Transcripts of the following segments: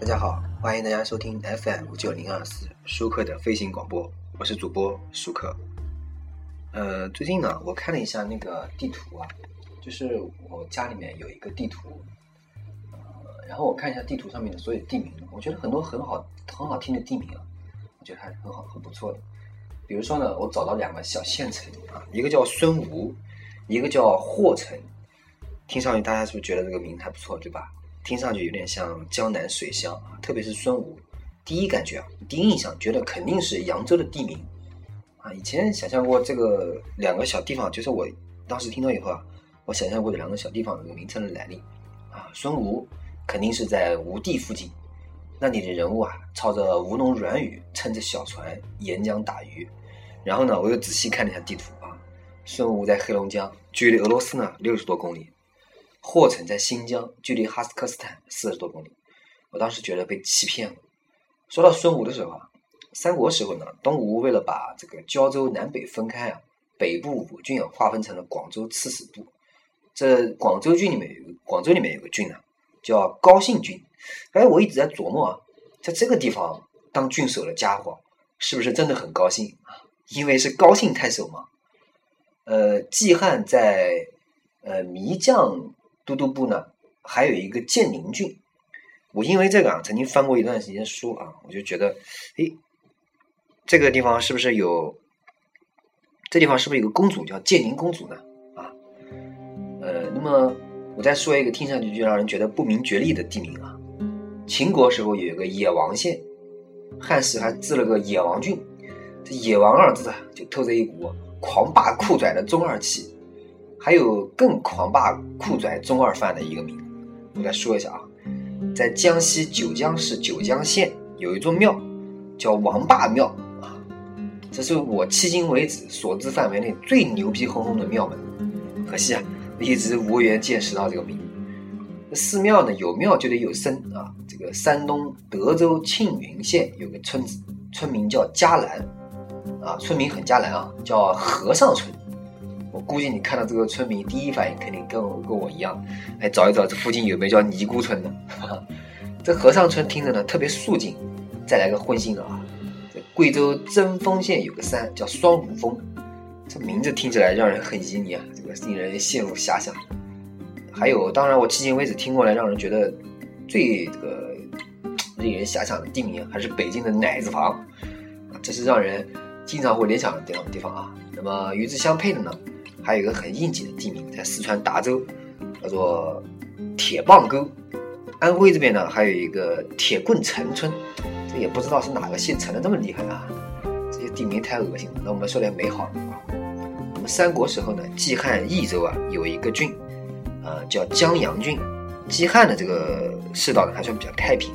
大家好，欢迎大家收听 FM 九零二四舒克的飞行广播，我是主播舒克。呃，最近呢，我看了一下那个地图啊，就是我家里面有一个地图，呃，然后我看一下地图上面的所有地名，我觉得很多很好很好听的地名啊，我觉得还很好很不错的。比如说呢，我找到两个小县城啊，一个叫孙吴，一个叫霍城，听上去大家是不是觉得这个名还不错，对吧？听上去有点像江南水乡啊，特别是孙吴，第一感觉啊，第一印象觉得肯定是扬州的地名啊。以前想象过这个两个小地方，就是我当时听到以后啊，我想象过这两个小地方这个名称的来历啊。孙吴肯定是在吴地附近，那里的人物啊，操着吴侬软语，撑着小船沿江打鱼。然后呢，我又仔细看了一下地图啊，孙吴在黑龙江，距离俄罗斯呢六十多公里。霍城在新疆，距离哈萨克斯坦四十多公里。我当时觉得被欺骗了。说到孙吴的时候啊，三国时候呢，东吴为了把这个胶州南北分开啊，北部五郡啊划分成了广州刺史部。这广州郡里面有广州里面有个郡呢，叫高信郡。哎，我一直在琢磨啊，在这个地方当郡守的家伙，是不是真的很高兴啊？因为是高信太守嘛。呃，季汉在呃迷将。都督部呢，还有一个建宁郡。我因为这个啊，曾经翻过一段时间书啊，我就觉得，诶，这个地方是不是有？这地方是不是有个公主叫建宁公主呢？啊，呃，那么我再说一个听上去就让人觉得不明觉厉的地名啊。秦国时候有一个野王县，汉时还置了个野王郡。这野王二字啊，就透着一股狂霸酷拽的中二气。还有更狂霸酷拽中二范的一个名，我再说一下啊，在江西九江市九江县有一座庙，叫王霸庙啊，这是我迄今为止所知范围内最牛逼哄哄的庙门，可惜啊，一直无缘见识到这个名。寺庙呢，有庙就得有僧啊。这个山东德州庆云县有个村子，村民叫嘉兰啊，村民很嘉兰啊，叫和尚村。我估计你看到这个村民，第一反应肯定跟我跟我一样，来找一找这附近有没有叫尼姑村的。这和尚村听着呢特别肃静，再来个荤腥的啊！贵州贞丰县有个山叫双虎峰，这名字听起来让人很旖旎啊，这个令人陷入遐想。还有，当然我迄今为止听过来让人觉得最这个令人遐想的地名，还是北京的奶子房，这是让人经常会联想的地方地方啊。那么与之相配的呢？还有一个很应景的地名，在四川达州，叫做铁棒沟。安徽这边呢，还有一个铁棍陈村，这也不知道是哪个姓陈的这么厉害啊！这些地名太恶心了。那我们说点美好的啊。我们三国时候呢，季汉益州啊有一个郡，呃叫江阳郡。季汉的这个世道呢还算比较太平，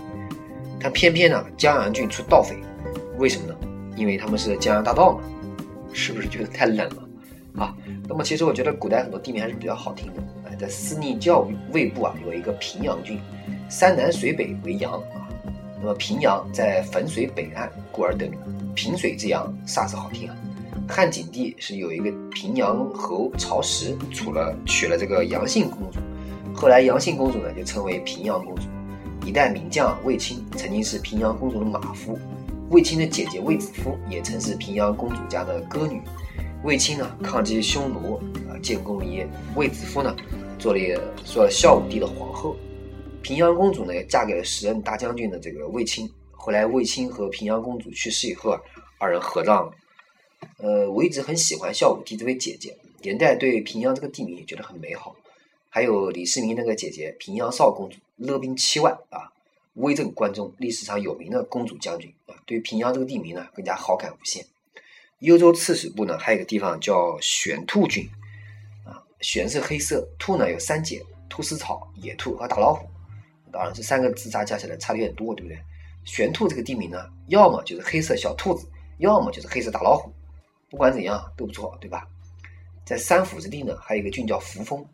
但偏偏呢江阳郡出盗匪，为什么呢？因为他们是江洋大盗嘛，是不是觉得太冷了？啊，那么其实我觉得古代很多地名还是比较好听的。哎，在司隶教卫部啊，有一个平阳郡，山南水北为阳啊。那么平阳在汾水北岸，故而得名。平水之阳，煞是好听啊。汉景帝是有一个平阳侯曹石，娶了娶了这个杨姓公主，后来杨姓公主呢就称为平阳公主。一代名将卫青曾经是平阳公主的马夫，卫青的姐姐卫子夫也曾是平阳公主家的歌女。卫青呢，抗击匈奴啊，建功立业。卫子夫呢，做了做了孝武帝的皇后。平阳公主呢，嫁给了时任大将军的这个卫青。后来卫青和平阳公主去世以后啊，二人合葬了。呃，我一直很喜欢孝武帝这位姐姐，连带对平阳这个地名也觉得很美好。还有李世民那个姐姐平阳少公主，勒兵七万啊，威震关中，历史上有名的公主将军啊，对平阳这个地名呢，更加好感无限。幽州刺史部呢，还有一个地方叫玄兔郡，啊，玄是黑色，兔呢有三节，兔丝草、野兔和大老虎，当然这三个字加加起来差的有点多，对不对？玄兔这个地名呢，要么就是黑色小兔子，要么就是黑色大老虎，不管怎样都不错，对吧？在三府之地呢，还有一个郡叫扶风，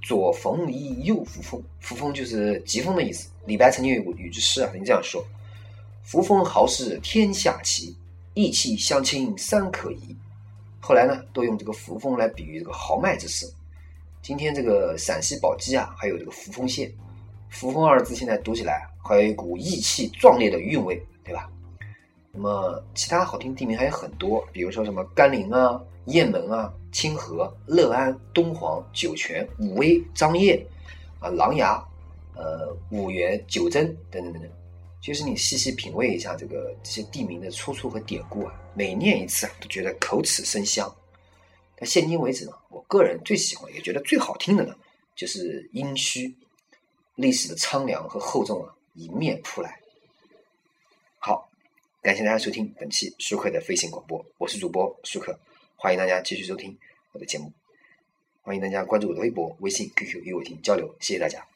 左逢夷，右扶风，扶风就是疾风的意思。李白曾经有有句诗啊，曾经这样说：“扶风豪士天下奇。”义气相亲三可疑，后来呢，都用这个扶风来比喻这个豪迈之士。今天这个陕西宝鸡啊，还有这个扶风县，扶风二字现在读起来还有一股义气壮烈的韵味，对吧？那么其他好听地名还有很多，比如说什么甘霖啊、雁门啊、清河、乐安、敦煌、酒泉、武威、张掖啊、琅琊、呃、五原、九真等等等等。其实你细细品味一下这个这些地名的出处和典故啊，每念一次啊，都觉得口齿生香。但现今为止呢，我个人最喜欢也觉得最好听的呢，就是殷墟，历史的苍凉和厚重啊，迎面扑来。好，感谢大家收听本期舒克的飞行广播，我是主播舒克，欢迎大家继续收听我的节目，欢迎大家关注我的微博、微信、QQ 与我进行交流，谢谢大家。